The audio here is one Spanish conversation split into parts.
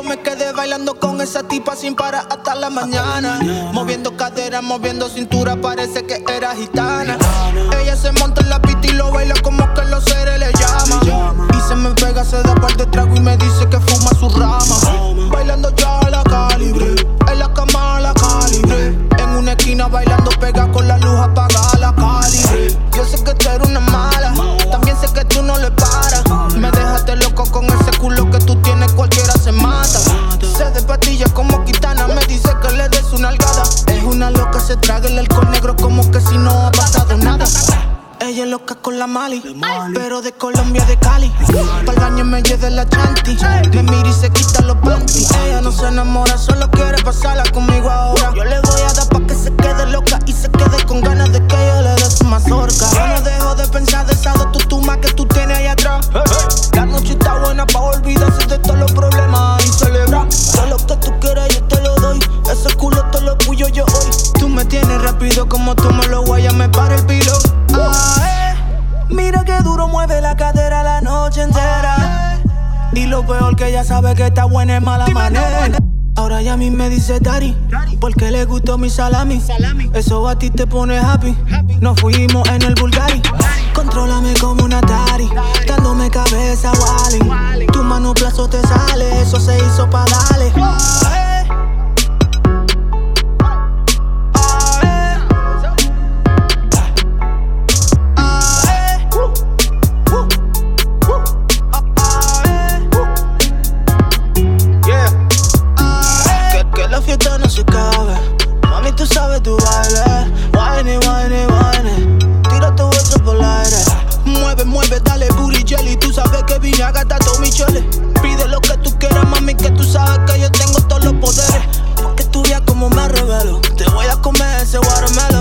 Yo me quedé bailando con esa tipa sin parar hasta la mañana. Moviendo cadera, moviendo cintura, parece que era gitana. Ella se monta en la pista y lo baila como que los seres le llaman. Y se me pega, se da par de trago y me dice que fuma su rama. Despatilla como quitana, me dice que le des una algada. Es una loca, se traga el alcohol negro como que si no ha pasado nada. Ella es loca con la Mali, pero de Colombia, de Cali. Para el baño me lleve la chanti. Me mira y se quita los panties. Ella no se enamora, solo quiere pasarla conmigo duro mueve la cadera la noche entera. Y lo peor que ella sabe que está buena es mala manera. Ahora ya a mí me dice Dari, porque le gustó mi salami. Eso a ti te pone happy. Nos fuimos en el Bulgari. Contrólame como una Atari, dándome cabeza Wally. Tu mano plazo te sale, eso se hizo pa' darle. Que, fiesta no se. Mami, tú sabes tu baile. Whiny, whiny, whiny. Tira tu beso por el aire. Mueve, mueve, dale booty jelly. Tú sabes que vine a gastar todo mi chole. Pide lo que tú quieras, mami, que tú sabes que yo tengo todos los poderes. Porque tú veas como me revelo. Te voy a comer ese watermelon.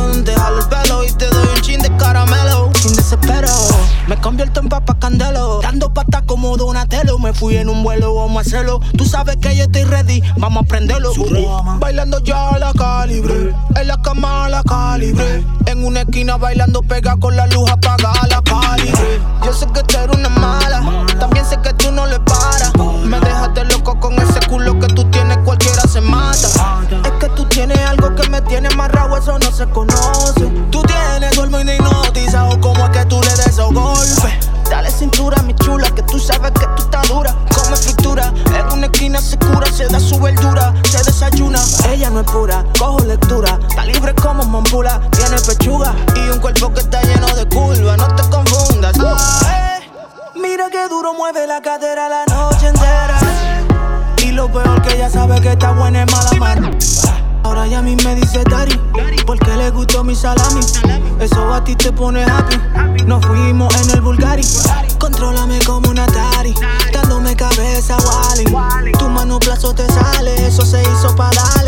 Como Donatello. Me fui en un vuelo, vamos a hacerlo. Tú sabes que yo estoy ready, vamos a prenderlo. Bailando ya a la calibre. En la cama a la calibre. En una esquina bailando pega con la luz apagada la calibre. Yo sé que tú eres una mala. También sé que tú no le paras. Me dejaste loco con ese culo que tú tienes, cualquiera se mata. Es que tú tienes algo que me tiene amarrado, eso no se conoce. Cojo lectura, está libre como mampula, tiene pechuga y un cuerpo que está lleno de curva, no te confundas. Ah, eh. Mira que duro mueve la cadera la noche entera. Y lo peor que ella sabe que está buena es mala mano. Ahora ya a mí me dice Dari, porque le gustó mi salami. Eso a ti te pone happy. Nos fuimos en el Bulgari. Contrólame como una Atari, dándome cabeza Wally. Tu mano plazo te sale, eso se hizo pa' darle.